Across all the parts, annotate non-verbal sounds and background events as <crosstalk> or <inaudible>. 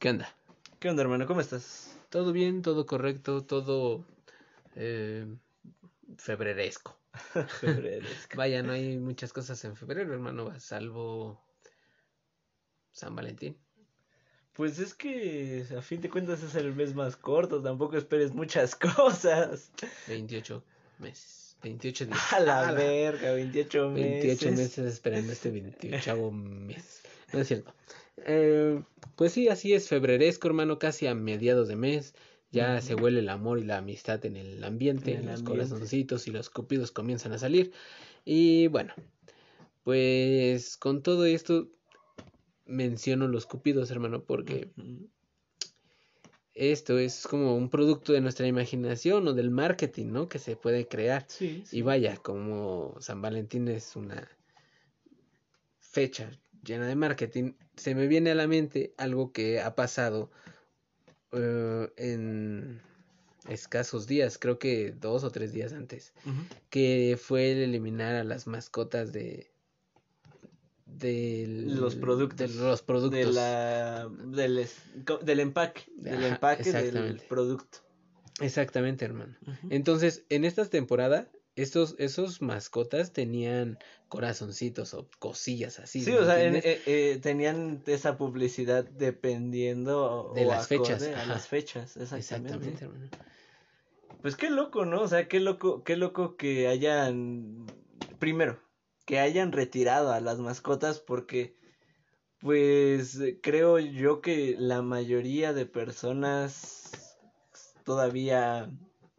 ¿Qué onda? ¿Qué onda, hermano? ¿Cómo estás? ¿Todo bien? ¿Todo correcto? ¿Todo eh, febreresco? <laughs> Vaya, no hay muchas cosas en febrero, hermano, salvo San Valentín. Pues es que a fin de cuentas es el mes más corto, tampoco esperes muchas <laughs> cosas. 28 meses. 28 <laughs> días. A la Ah, verga, 28 meses. 28 meses esperando este 28 mes. No es cierto. Eh, pues sí, así es, febreresco, hermano, casi a mediados de mes. Ya se huele el amor y la amistad en el ambiente, En el los ambiente. corazoncitos y los cupidos comienzan a salir. Y bueno, pues con todo esto menciono los cupidos, hermano, porque esto es como un producto de nuestra imaginación o del marketing, ¿no? Que se puede crear. Sí, sí. Y vaya, como San Valentín es una fecha llena de marketing, se me viene a la mente algo que ha pasado eh, en escasos días, creo que dos o tres días antes, que fue el eliminar a las mascotas de del- Los productos. de los productos De la, del, del empaque, del Ajá, empaque del producto. exactamente hermano. Entonces, en esta temporada, estos, esos mascotas tenían corazoncitos o cosillas así. Sí, ¿me o sea, en- eh, eh, tenían esa publicidad dependiendo De o las fechas, a las fechas, exactamente. Exactamente, hermano. Pues qué loco, ¿no? O sea, qué loco, qué loco que hayan, primero, que hayan retirado a las mascotas porque, pues, creo yo que la mayoría de personas, todavía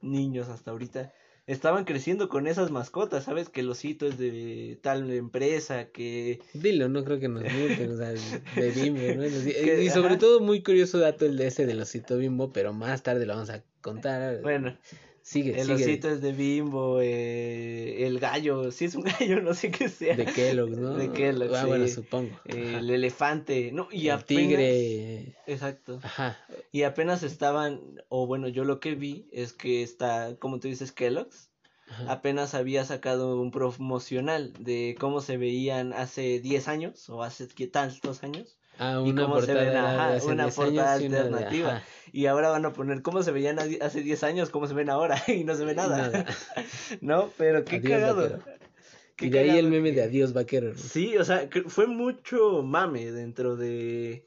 niños hasta ahorita, estaban creciendo con esas mascotas, ¿sabes? Que el osito es de tal empresa, que... Dilo, no creo que nos multen, o sea, de bimbo, ¿no? Y Que- sobre ajá. todo muy curioso dato el de ese del osito bimbo, pero más tarde lo vamos a contar. Bueno, sigue, el sigue. osito es de Bimbo, eh, el gallo, sí es un <laughs> gallo, no sé qué sea. De Kellogg's, ¿no? De Kellogg's, Ah, bueno, sí. supongo. El elefante, no, y el apenas... tigre. Exacto. Ajá. Y apenas estaban, o bueno, yo lo que vi es que está, como tú dices, Kellogg's, ajá. apenas había sacado un promocional de cómo se veían hace 10 años, o hace qué tantos años, Ah, y una cómo se ven, ajá, hace una 10 portada años y una de- alternativa. ajá. y ahora van a poner cómo se veían hace 10 años, cómo se ven ahora, <laughs> y no se ve nada. Nada. <laughs> ¿No? Pero qué Adiós, cagado. vaquero. <laughs> Qué Y de ahí el meme de adiós vaquero. hermano. Sí, o sea, fue mucho mame dentro de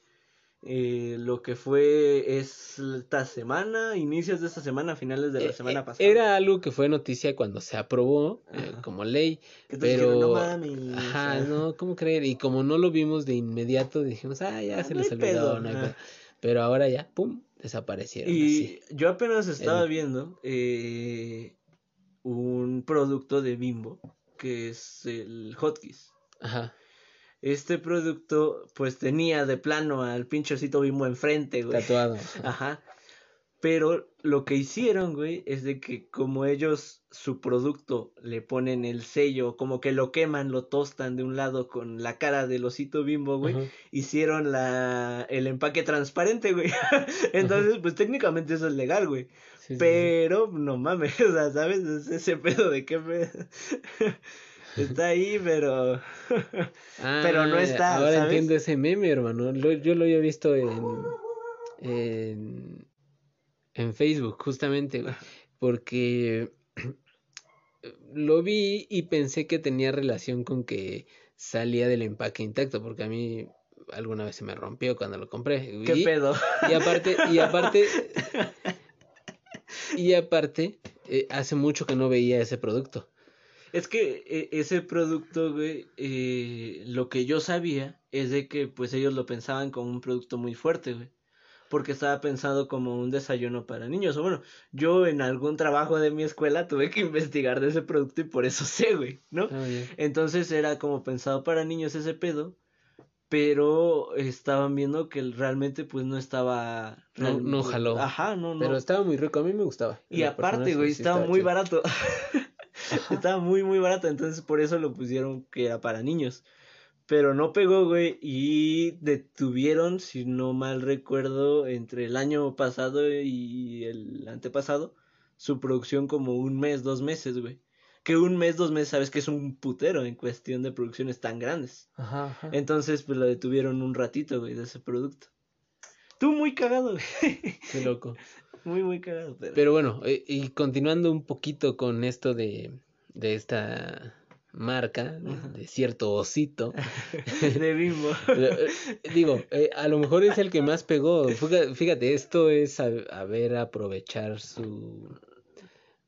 eh, lo que fue esta semana, inicios de esta semana, finales de la Eh, semana eh, pasada. Era algo que fue noticia cuando se aprobó eh, como ley, Que pero dijeron, no mames. ajá, o sea, no, ¿cómo creer? Y como no lo vimos de inmediato, dijimos, ah, ya Ah, se no les olvidó, pedo, no hay pedo. Pero ahora ya, pum, desaparecieron Y así. yo apenas estaba El- viendo eh, un producto de Bimbo, que es el Hotkeys. Ajá, Este producto, pues tenía de plano al pinchocito Bimbo enfrente, güey. tatuado. <laughs> Ajá. Pero lo que hicieron, güey, es de que como ellos su producto le ponen el sello, como que lo queman, lo tostan de un lado con la cara del osito bimbo, güey, hicieron la el empaque transparente, güey. <laughs> Entonces, pues técnicamente eso es legal, güey. Sí, sí, sí. Pero no mames, <laughs> o sea, ¿sabes? Es ese pedo de que me... está ahí, pero pero no Ah, está, Ahora ¿sabes? entiendo ese meme, hermano. Lo- yo lo había visto en, en, en Facebook, justamente, güey. Porque <clears throat> lo vi y pensé que tenía relación con que salía del empaque intacto, porque a mí alguna vez se me rompió cuando lo compré. qué Y- pedo. Y aparte, y aparte, y aparte, eh, hace mucho que no veía ese producto. Es que eh, ese producto, güey, eh, lo que yo sabía es de que pues ellos lo pensaban como un producto muy fuerte, güey. Porque estaba pensado como un desayuno para niños. O bueno, yo en algún trabajo de mi escuela tuve que investigar de ese producto y por eso sé, güey, ¿no? Ah. Entonces era como pensado para niños ese pedo. pero estaban viendo que realmente pues no estaba no, no jaló ajá no no pero estaba muy rico a mí me gustaba y aparte güey estaba, muy barato <laughs> estaba muy muy barato entonces por eso lo pusieron que era para niños pero no pegó güey y detuvieron si no mal recuerdo entre el año pasado y el antepasado su producción como un mes dos meses güey que un mes, dos meses, sabes que es un putero en cuestión de producciones tan grandes. Ajá, ajá. Entonces, pues lo detuvieron un ratito, güey, de ese producto. Tú muy cagado, güey. Qué loco. Muy, muy cagado. Pero, bueno, eh, y continuando un poquito con esto de, de esta marca, de cierto osito. <laughs> de bimbo. <laughs> Eh, digo, eh, a lo mejor es el que más pegó. Fíjate, esto es a, a ver aprovechar su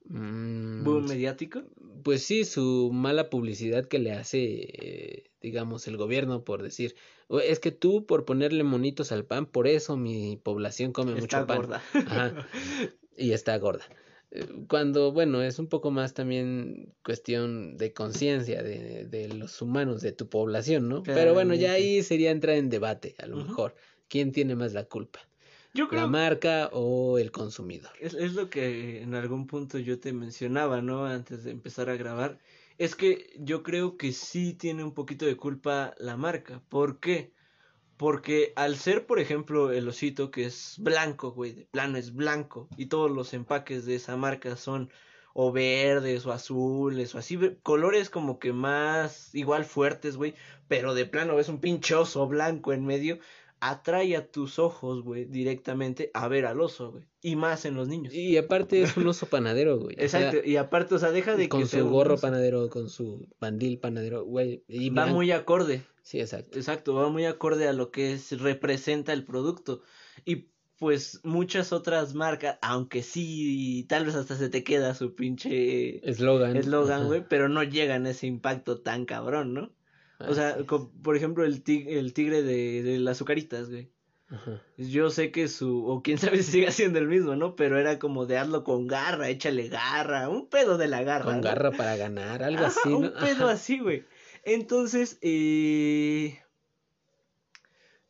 Mm, ¿Boom mediático? Pues sí, su mala publicidad que le hace, eh, digamos, el gobierno por decir, es que tú por ponerle monitos al pan, por eso mi población come mucho pan. Gorda. Ajá, <laughs> y está gorda. Eh, cuando, bueno, es un poco más también cuestión de conciencia de, de, los humanos, de tu población, ¿no? Pero bueno, ya ahí sería entrar en debate, a lo mejor. ¿Quién tiene más la culpa? La marca o el consumidor. Es, es, lo que en algún punto yo te mencionaba, ¿no? Antes de empezar a grabar. Es que yo creo que sí tiene un poquito de culpa la marca. ¿Por qué? Porque al ser, por ejemplo, el osito que es blanco, güey, de plano es blanco, y todos los empaques de esa marca son o verdes o azules o así, colores como que más igual fuertes, güey, pero de plano ves un pinchoso blanco en medio, atrae a tus ojos, güey, directamente a ver al oso, güey. Y más en los niños. Y aparte es un oso panadero, güey. Exacto, y aparte, o sea, deja de con que. Con su gorro panadero, con su bandil panadero, güey. Y va muy acorde. Sí, exacto. Exacto, va muy acorde a lo que es, representa el producto. Y pues muchas otras marcas, aunque sí, tal vez hasta se te queda su pinche eslogan, eslogan, güey, pero no llegan a ese impacto tan cabrón, ¿no? O sea, por ejemplo, el tigre, el tigre de, de las azucaritas, güey. Yo sé que su, o quién sabe <laughs> si sigue siendo el mismo, ¿no? Pero era como de hazlo con garra, échale garra, un pedo de la garra. Con garra para ganar, algo así, ¿no? Un pedo así, güey. Entonces, eh,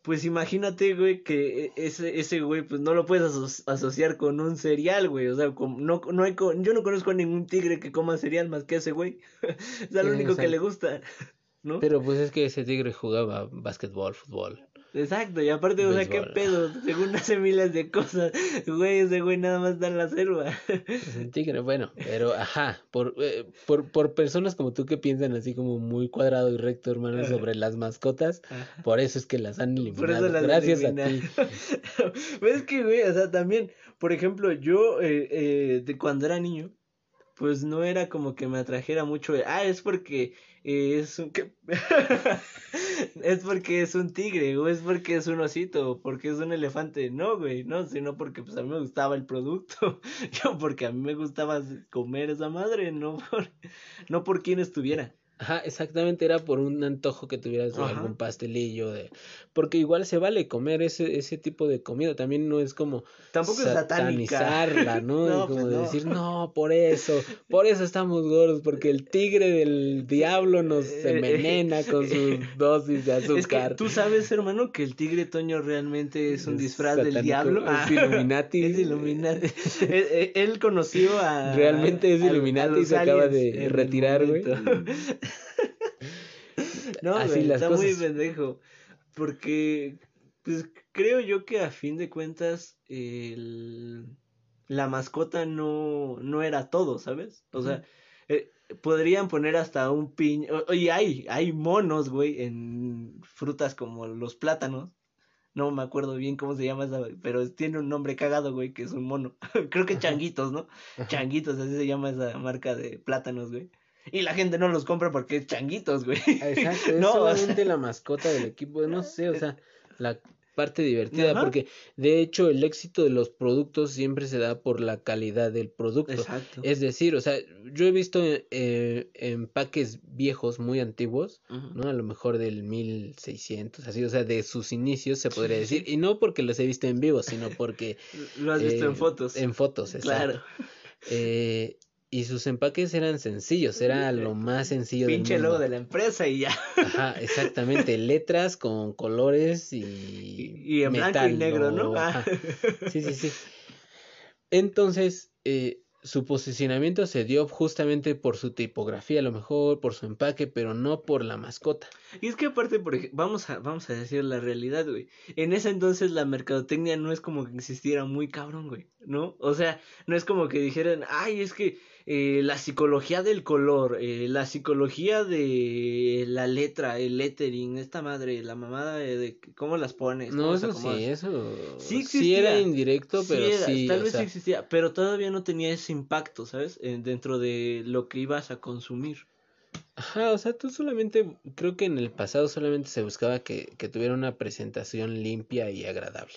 pues imagínate, güey, que ese, ese güey, pues no lo puedes asociar con un cereal, güey. O sea, no, no hay, yo no conozco a ningún tigre que coma cereal más que ese güey. <laughs> es lo único que le gusta. Pero pues es que ese tigre jugaba básquetbol, fútbol. Exacto, y aparte, o sea, qué pedo, según hace miles de cosas, güey, ese güey nada más da en la selva. Es un tigre, bueno, pero ajá, por, eh, por, por personas como tú que piensan así como muy cuadrado y recto, hermano, sobre las mascotas, por eso es que las han eliminado. Gracias a ti. <laughs> pues es que, güey, o sea, también, por ejemplo, yo, eh, eh, de cuando era niño, pues no era como que me atrajera mucho, ah, es porque es un <laughs> es porque es un tigre o es porque es un osito o porque es un elefante no güey no sino porque pues a mí me gustaba el producto <laughs> yo porque a mí me gustaba comer esa madre no por no por quien estuviera Ajá, exactamente, era por un antojo que tuvieras algún pastelillo de porque igual se vale comer ese ese tipo de comida, también no es como tampoco es satanizarla, <laughs> ¿no? no como pues decir, "No, por eso, por eso estamos gordos porque el tigre del diablo nos eh, envenena con sus dosis de azúcar." Es tú sabes, hermano, que el tigre Toño realmente es un disfraz del diablo, es <laughs> Illuminati. Es Illuminati. él, conoció a Realmente es Illuminati y se acaba de retirar, güey. <laughs> no, Así las está muy pendejo. Porque, pues creo yo que a fin de cuentas, el... la mascota no, no era todo, ¿sabes? O sea, eh, podrían poner hasta un piño. Y hay, hay monos, güey, en frutas como los plátanos. No me acuerdo bien cómo se llama esa, pero tiene un nombre cagado, güey, que es un mono. <laughs> Creo que changuitos, ¿no? Changuitos, así se llama esa marca de plátanos, güey. Y la gente no los compra porque es changuitos, güey. Exacto, es <laughs> no, solamente la mascota del equipo, no sé, o sea, la parte divertida, porque de hecho el éxito de los productos siempre se da por la calidad del producto. Exacto. Es decir, o sea, yo he visto eh, empaques viejos muy antiguos, ¿no? A lo mejor del 1600, así, o sea, de sus inicios se podría decir, y no porque los he visto en vivo, sino porque... <laughs> Lo has visto en eh, fotos. En fotos, exacto. Claro. Eh, y sus empaques eran sencillos, era lo más sencillo Pinche del mundo. logo de la empresa y ya. Ajá, <laughs> exactamente, letras con colores y Y, y en blanco y metal, negro, ¿no? Ajá. <laughs> Sí, sí, sí. Entonces, eh, su posicionamiento se dio justamente por su tipografía, a lo mejor por su empaque, pero no por la mascota. Y es que aparte, por ejemplo, vamos a, vamos a decir la realidad, güey. En ese entonces la mercadotecnia no es como que existiera muy cabrón, güey, ¿no? O sea, no es como que dijeran, ay, es que eh, la psicología del color, eh, la psicología de la letra, el lettering, esta madre, la mamada de, de cómo las pones. No, eso sí, eso Sí sí, existía. era indirecto, Sí pero era, sí, tal vez sea, sí existía, pero todavía no tenía ese impacto, ¿sabes? Eh, dentro de lo que ibas a consumir. Ajá, o sea, tú solamente, creo que en el pasado solamente se buscaba que, que tuviera una presentación limpia y agradable.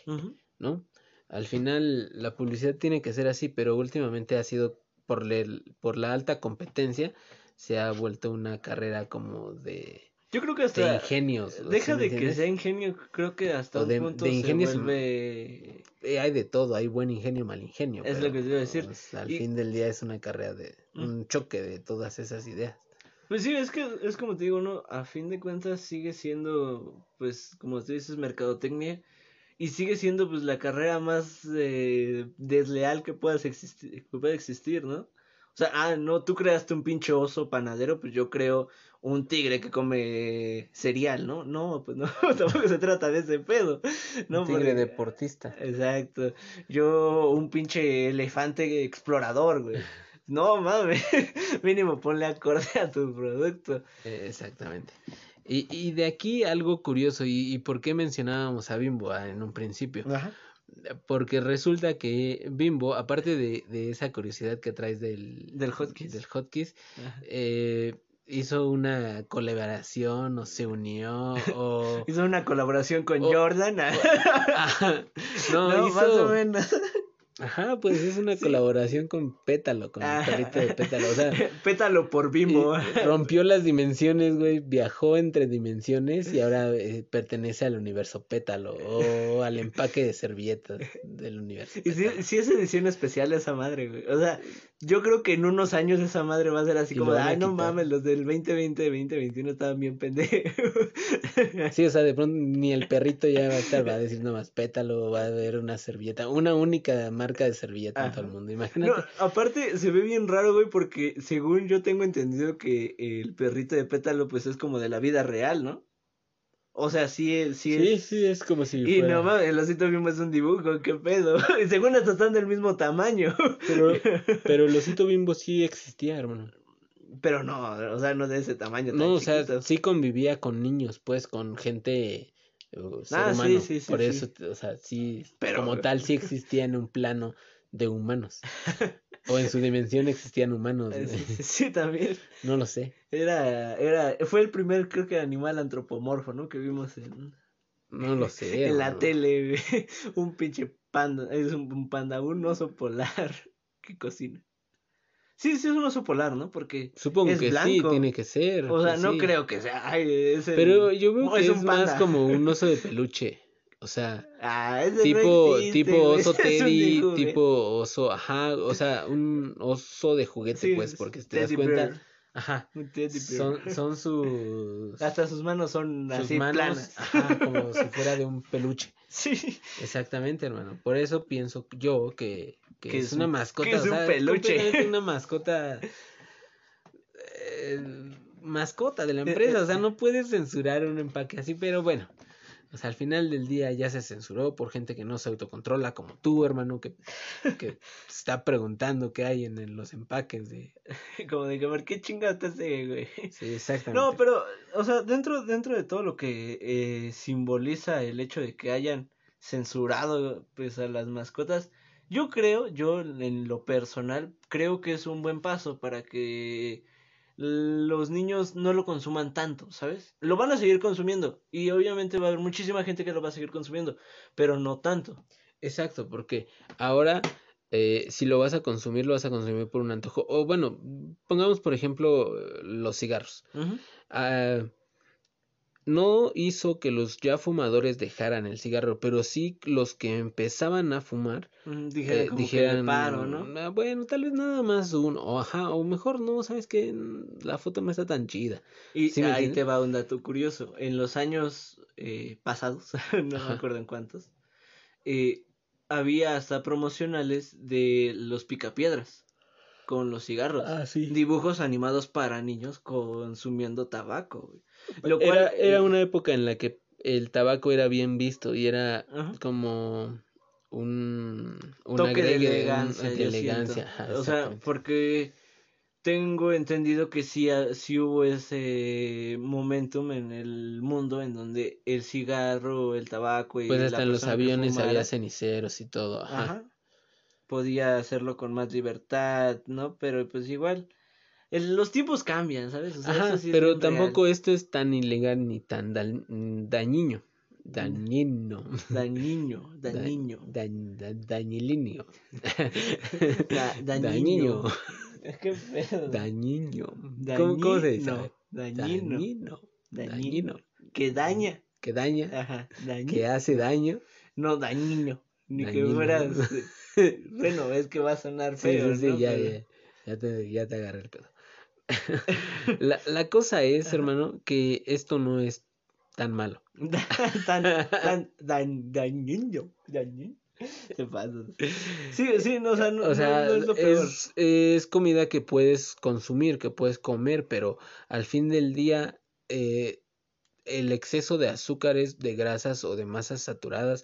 ¿no? Al final la publicidad tiene que ser así, pero últimamente ha sido por, le- por la alta competencia, se ha vuelto una carrera como de, Yo creo que de ingenios. ¿sí Deja de que sea ingenio, creo que hasta O un de- punto de ingenio se vuelve... Eh, hay de todo, hay buen ingenio, mal ingenio. Es lo que te iba a decir. pues, al Y- fin del día es una carrera de, Mm. un choque de todas esas ideas. Pues sí, es que es como te digo, ¿no? A fin de cuentas sigue siendo, pues, como tú dices, mercadotecnia. Y sigue siendo, pues, la carrera más eh, desleal que puedas existir, que pueda existir, ¿no? O sea, ah, no, tú creaste un pinche oso panadero, pues yo creo un tigre que come cereal, ¿no? No, pues no, <laughs> tampoco se trata de ese pedo. No, Un tigre Porque- deportista. Exacto. Yo, un pinche elefante explorador, güey. No mames, <laughs> mínimo ponle acorde a tu producto. Eh, Exactamente. Y, y de aquí algo curioso, y, y por qué mencionábamos a Bimbo en un principio. Ajá. Porque resulta que Bimbo, aparte de, de esa curiosidad que traes del, Del Hotkeys, eh, hizo una colaboración o se unió o... <laughs> Hizo una colaboración con. Jordan. <laughs> No, No, hizo... más o menos. Ajá, pues es una colaboración con Pétalo, con el Ah. perrito de Pétalo. O sea, <laughs> Pétalo por Bimbo. y rompió las dimensiones, güey, viajó entre dimensiones y ahora <laughs> eh, pertenece al universo Pétalo o al empaque de servilletas del universo. Y sí, Pétalo. sí es edición especial esa madre, güey. O sea, yo creo que en unos años esa madre va a ser así Y como ay, no quitar". mames, los del 2020, 2021 estaban bien pendejos. Sí, o sea, de pronto ni el perrito ya va a estar, va a decir nomás Pétalo, va a haber una servilleta, una única marca de servilleta en todo el mundo, No, imagínate. aparte se ve bien raro, güey, porque según yo tengo entendido que el perrito de pétalo, pues es como de la vida real, ¿no? O sea, sí es, sí Sí, es. sí, es como si Y fuera... no mames, el osito mismo es un dibujo, qué pedo. Y <laughs> según hasta están del mismo tamaño. Pero, <laughs> pero el osito bimbo sí existía, hermano. Pero no, o sea, no de ese tamaño. tan No, o sea, sí convivía con niños, pues, con gente, ser Ah, sí, humano. sí, sí, Por sí. eso, o sea, sí, Pero- como tal, sí existía en un plano de humanos. <laughs> o en su dimensión existían humanos. Eh. Sí, sí, también. No lo sé. Era, era, fue el primer, creo que animal antropomorfo, ¿no? Que vimos en, No lo sé. <laughs> en la tele. Un pinche panda, es un, panda, un oso polar <laughs> que cocina. Sí, sí es un oso polar, ¿no? Porque, Supongo es que sí, tiene que ser. o sea, pues no sí. creo que sea, ay, es el- Pero yo veo no, que es es, un más como un oso de peluche. O sea, Ah, no tipo, existe, tipo <laughs> oso teddy, tipo oso, ajá, o sea, un oso de juguete, Sí, pues, es porque si te das cuenta, bear, ajá, un teddy bear. son, son <laughs> sus, Hasta sus manos son sus así manos, planas. ajá, como si <laughs> fuera de un peluche. Sí. Exactamente, hermano. Por eso pienso yo que, que Que es, una un- mascota, que es o un peluche. una mascota eh, mascota de la empresa, o sea, no puedes censurar un empaque así, pero bueno. O sea, al final del día ya se censuró por gente que no se autocontrola, como tú, hermano, que, que está preguntando qué hay en, en los empaques de... <laughs> Como de que, ¿por qué chingada te hace, güey? Sí, exactamente. No, pero, o sea, dentro, dentro de todo lo que eh, simboliza el hecho de que hayan censurado pues a las mascotas, yo creo, yo en lo personal, creo que es un buen paso para que los niños no lo consuman tanto, ¿sabes? Lo van a seguir consumiendo y obviamente va a haber muchísima gente que lo va a seguir consumiendo, pero no tanto. Exacto, porque ahora eh, si lo vas a consumir, lo vas a consumir por un antojo. O bueno, pongamos por ejemplo los cigarros. No hizo que los ya fumadores dejaran el cigarro, pero sí los que empezaban a fumar Mm, Dijeron, eh, como que dijeran, de paro, ¿no? "Ah, bueno, tal vez nada más uno, o ajá, o mejor no, sabes que la foto no está tan chida. Y ¿Sí me ahí te va un dato curioso. En los años eh, pasados, <laughs> no Ajá. me acuerdo en cuántos, eh, había hasta promocionales de los picapiedras con los cigarros. Ah, sí. Dibujos animados para niños consumiendo tabaco. güey. Lo Era, cual, era eh, una época en la que el tabaco era bien visto y era Ajá. como un, un toque de elegancia. de ajá, o sea, porque tengo entendido que sí, sí hubo ese momentum en el mundo en donde el cigarro, el tabaco y Pues hasta en los aviones había ceniceros y todo, ajá. ajá, podía hacerlo con más libertad, ¿no? Pero pues igual, el- los tiempos cambian, ¿sabes? O sea, Ajá, eso sí es pero real. tampoco esto es tan ilegal ni tan dal- dañino. Dañino. Dañino, <laughs> Da- dañino. dañ- da- dañilinio. <laughs> Da- <laughs> Dañino. dañino. Qué pedo. Dañino. ¿Cómo, cómo se dice? Dañino, dañino, Dañino. dañino. Dañino. Que daña. Que daña. Ajá, dañino. Que hace daño. No, dañino. Ni que fueras. eh, <laughs> bueno, es que va a sonar feo. sí, sí, ¿no? ya, Pero- ya. Ya te, ya te agarré el pedo. <laughs> la, la cosa es, hermano, que esto no es tan malo. <laughs> tan, tan, tan, dañino. Dañino. Te pasas. Sí, sí, no, o sea, no, o sea, no- no es lo peor. es, es comida que puedes consumir, que puedes comer, pero al fin del día eh, el exceso de azúcares, de grasas o de masas saturadas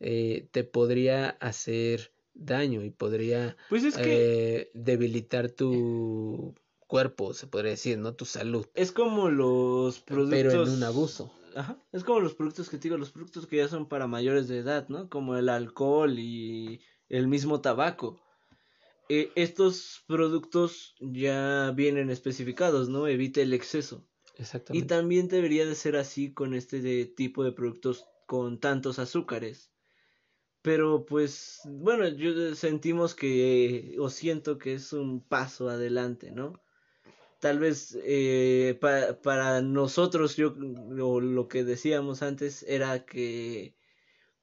eh, te podría hacer daño y podría Pues es que eh, debilitar tu cuerpo, se podría decir, ¿no? Tu salud, es como los productos. pero en un abuso. Ajá, es como los productos que te digo, los productos que ya son para mayores de edad, ¿no? Como el alcohol y el mismo tabaco. Eh, estos productos ya vienen especificados, ¿no? Evite el exceso. Y Exactamente. también debería de ser así con este de tipo de productos con tantos azúcares. Pero pues, bueno, yo sentimos que, o siento que es un paso adelante, ¿no? Tal vez eh, pa- para nosotros, yo, lo, lo que decíamos antes era que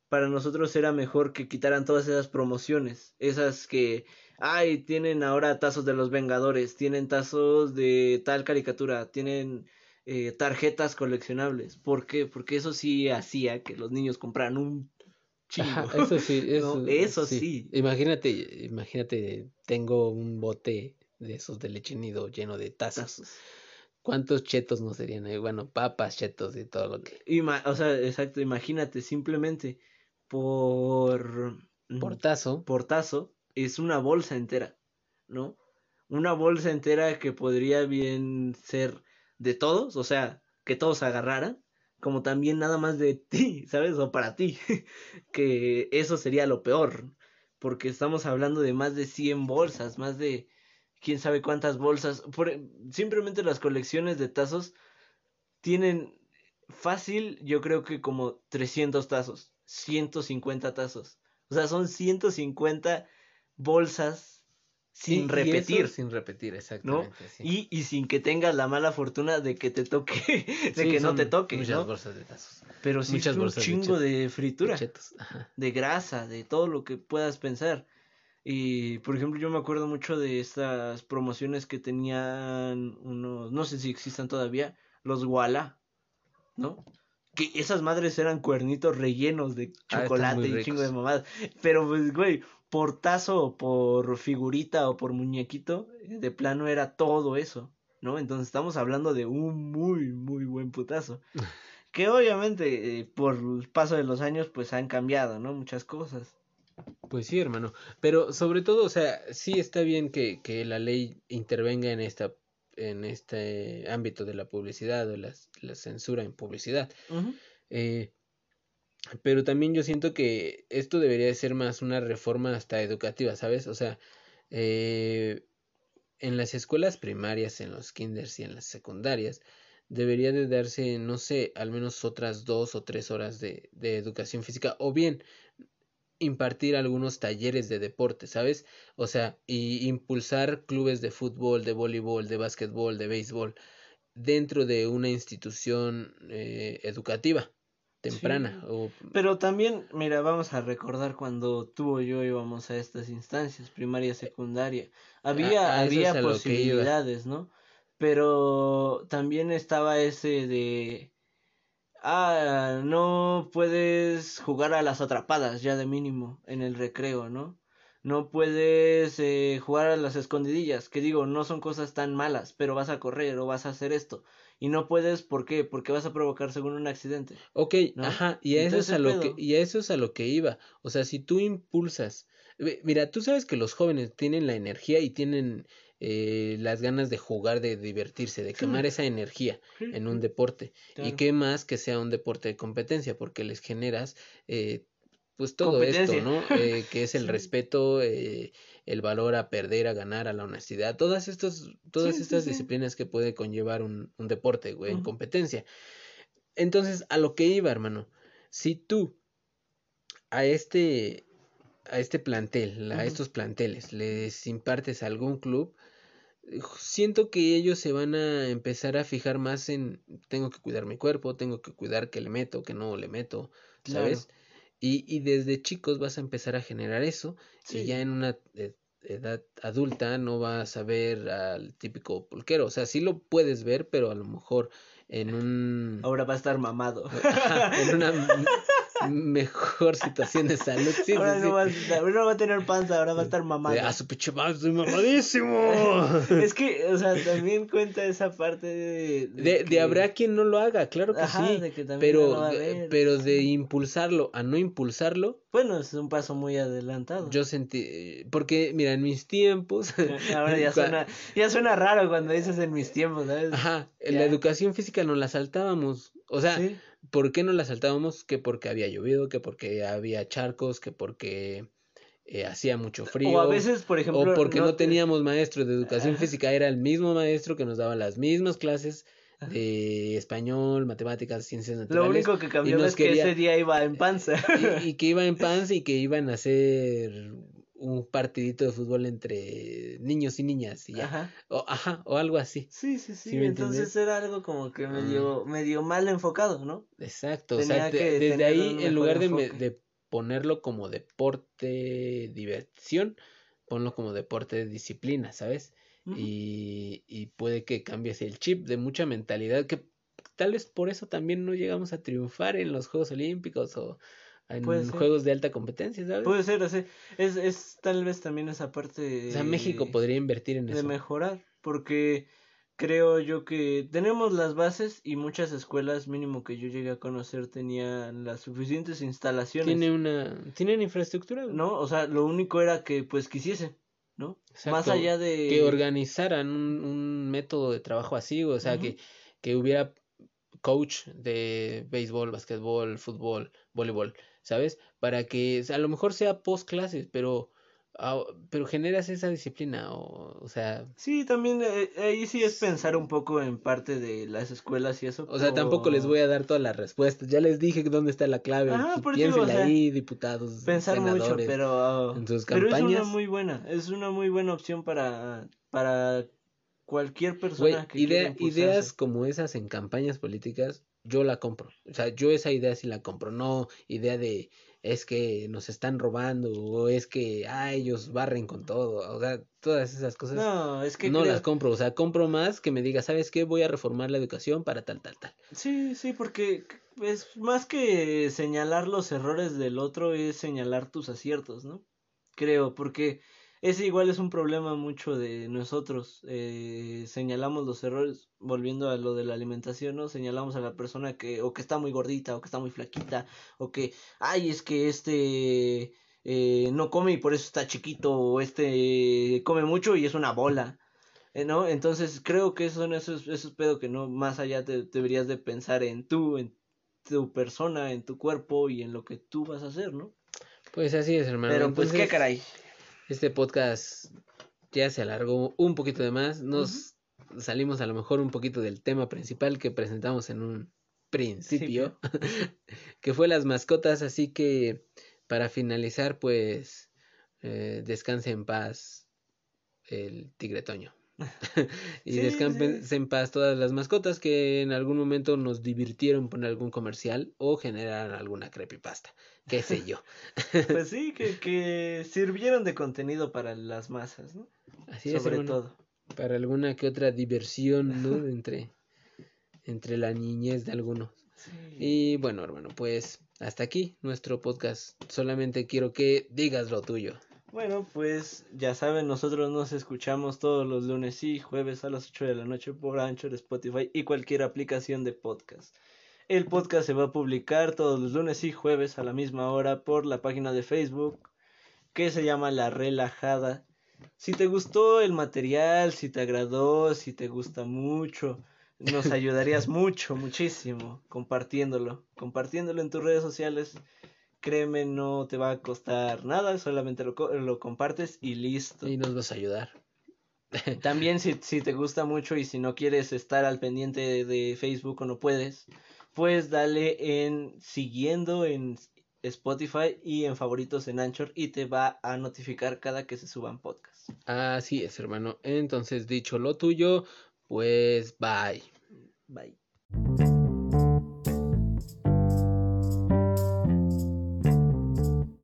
para nosotros era mejor que quitaran todas esas promociones, esas que, ay, tienen ahora tazos de los Vengadores, tienen tazos de tal caricatura, tienen eh, tarjetas coleccionables. ¿Por qué? Porque eso sí hacía que los niños compraran un chingo. Ajá, eso sí, <laughs> eso, No, eso sí. Imagínate, imagínate, tengo un bote de esos de leche nido lleno de tazas. ¿Cuántos chetos no serían? ahí? Bueno, papas, chetos y todo lo que... Ima- o sea, exacto, imagínate, simplemente por, Por tazo. por tazo es una bolsa entera, ¿no? Una bolsa entera que podría bien ser de todos, o sea, que todos agarraran, como también nada más de ti, <laughs> ¿sabes? O para ti, <laughs> que eso sería lo peor, porque estamos hablando de más de 100 bolsas, más de quién sabe cuántas bolsas, por, simplemente las colecciones de tazos tienen fácil, yo creo que como 300 tazos, 150 tazos. O sea, son 150 bolsas sin eso repetir, sin repetir, exactamente. sí. Y, y sin que tengas la mala fortuna de que te toque, <laughs> de Sí, que no te toque, Muchas ¿no? bolsas de tazos. Pero sí muchas un bolsas de chingo chet- de fritura, de grasa, de todo lo que puedas pensar. Y, por ejemplo, yo me acuerdo mucho de estas promociones que tenían unos, no sé si existan todavía, los Walla, ¿no? Que esas madres eran cuernitos rellenos de Ah, chocolate y chingo de mamadas. Pero, pues, güey, por tazo o por figurita o por muñequito, eh, de plano era todo eso, ¿no? Entonces estamos hablando de un muy, muy buen putazo. <laughs> Que obviamente, eh, por el paso de los años, pues han cambiado, ¿no? Muchas cosas. Pues sí, hermano. Pero sobre todo, o sea, sí está bien que, que la ley intervenga en esta en este ámbito de la publicidad o la, la censura en publicidad. Eh, pero también yo siento que esto debería de ser más una reforma hasta educativa, ¿sabes? O sea, eh, en las escuelas primarias, en los kinders y en las secundarias, debería de darse, no sé, al menos otras dos o tres horas de, de educación física, o bien impartir algunos talleres de deporte, ¿sabes? O sea, y impulsar clubes de fútbol, de voleibol, de básquetbol, de béisbol, dentro de una institución eh, educativa temprana. O... Pero también, mira, vamos a recordar cuando tú o yo íbamos a estas instancias, primaria, secundaria. Había, había posibilidades, ¿no? Pero también estaba ese de ah, no puedes jugar a las atrapadas ya de mínimo en el recreo, ¿no? No puedes eh, jugar a las escondidillas, que digo, no son cosas tan malas, pero vas a correr o vas a hacer esto. Y no puedes, ¿por qué? Porque vas a provocar según un accidente. Ok, ajá, y eso, es a lo que, y eso es a lo que iba. O sea, si tú impulsas, mira, tú sabes que los jóvenes tienen la energía y tienen eh, las ganas de jugar, de divertirse, de quemar esa energía en un deporte. Y qué más que sea un deporte de competencia, porque les generas eh, pues todo esto, ¿no? <laughs> Eh, que es el respeto, eh, el valor a perder, a ganar, a la honestidad, todas estas, todas estas disciplinas que puede conllevar un, un deporte, güey, en competencia. Entonces, a lo que iba, hermano, si tú a este, a este plantel, a estos planteles, les impartes algún club, siento que ellos se van a empezar a fijar más en tengo que cuidar mi cuerpo, tengo que cuidar que le meto, que no le meto, ¿sabes? Y, y desde chicos vas a empezar a generar eso y ya en una e, edad adulta no vas a ver al típico pulquero, o sea, sí lo puedes ver, pero a lo mejor en un... Ahora va a estar mamado. en una mejor situación de salud. Sí, ahora, no Va a, va a tener panza, ahora va a estar mamado. A su pinche estoy mamadísimo. <laughs> es que, o sea, también cuenta esa parte de... De, de, habrá quien no lo haga, claro que sí. De que pero, pero de impulsarlo a no impulsarlo. Bueno, es un paso muy adelantado. Yo sentí, porque mira, en mis tiempos... <laughs> ahora ya <laughs> suena, ya suena raro cuando dices en mis tiempos, ¿sabes? Ajá, en la educación física nos la saltábamos. O sea, ¿por qué no la saltábamos? Que porque había llovido, que porque había charcos, que porque eh, hacía mucho frío. O a veces, por ejemplo. O porque no, teníamos maestro de educación física, era el mismo maestro que nos daba las mismas clases de español, matemáticas, ciencias naturales. Lo único que cambió es que ese día iba en panza. Y, y, que iba en panza y que iban a hacer un partidito de fútbol entre niños y niñas y ya. Ajá. O, ajá, o algo así. Sí, sí, sí. Entonces era algo como que medio, medio mal enfocado, ¿no? Exacto. o sea, desde ahí, en lugar de, de, ponerlo como deporte diversión, ponlo como deporte disciplina, ¿sabes? y, y puede que cambies el chip de mucha mentalidad que tal vez por eso también no llegamos a triunfar en los Juegos Olímpicos o en juegos de alta competencia, ¿sabes? Puede ser, así. Es, es tal vez también esa parte. O sea, México podría invertir en de eso. De mejorar, porque creo yo que tenemos las bases y muchas escuelas, mínimo que yo llegué a conocer, tenían las suficientes instalaciones. Tiene una, tienen infraestructura. No, o sea, lo único era que pues quisiesen, ¿no? Más allá de que organizaran un, un método de trabajo así, o sea, que que hubiera coach de béisbol, básquetbol, fútbol, voleibol ¿sabes? Para que a lo mejor sea post clases, pero ah, pero generas esa disciplina o, o sea sí también eh, ahí sí es pensar un poco en parte de las escuelas y eso o sea tampoco les voy a dar todas las respuestas. Ya les dije dónde está la clave. Ah, ahí diputados pensar mucho pero en sus campañas pero es una muy buena es una muy buena opción para para cualquier persona que idea, ideas como esas en campañas políticas yo la compro. O sea, yo esa idea sí la compro. No idea de es que nos están robando o es que ah, ellos barren con todo. O sea, todas esas cosas. No, es que no las compro. O sea, compro más que me diga, ¿sabes qué? Voy a reformar la educación para tal, tal, tal. Sí, sí, porque es más que señalar los errores del otro es señalar tus aciertos, ¿no? Creo, porque ese igual es un problema mucho de nosotros. Eh, señalamos los errores, volviendo a lo de la alimentación, ¿no? Señalamos a la persona que o que está muy gordita o que está muy flaquita o que, ay, es que este eh, no come y por eso está chiquito o este come mucho y es una bola. Eh, ¿No? Entonces creo que son esos, esos pedos que no, más allá te, deberías de pensar en tú, en tu persona, en tu cuerpo y en lo que tú vas a hacer, ¿no? Pues así es, hermano. Pero pues qué caray. Este podcast ya se alargó un poquito de más. Nos salimos a lo mejor un poquito del tema principal que presentamos en un principio, <laughs> que fue las mascotas. Así que para finalizar, pues eh, descanse en paz el tigre Toño. <laughs> y descansen en paz todas las mascotas que en algún momento nos divirtieron por algún comercial o generaron alguna creepypasta, qué sé yo. <laughs> pues <laughs> sí, que, que sirvieron de contenido para las masas, ¿no? Así es, Sobre todo. Para alguna que otra diversión, ¿no? entre, entre la niñez de algunos. Y bueno, hermano, pues hasta aquí nuestro podcast. Solamente quiero que digas lo tuyo. Bueno, pues ya saben, nosotros nos escuchamos todos los lunes y jueves a las 8 de la noche por Anchor, Spotify y cualquier aplicación de podcast. El podcast se va a publicar todos los lunes y jueves a la misma hora por la página de Facebook que se llama La Relajada. Si te gustó el material, si te agradó, si te gusta mucho, nos <laughs> ayudarías mucho, muchísimo compartiéndolo, compartiéndolo en tus redes sociales créeme, no te va a costar nada, solamente lo, lo compartes y listo. Y nos vas a ayudar. También si, si te gusta mucho y si no quieres estar al pendiente de, Facebook o no puedes, pues dale en siguiendo en Spotify y en favoritos en Anchor y te va a notificar cada que se suban podcasts. Así es, hermano. Entonces, dicho lo tuyo, pues bye. Bye.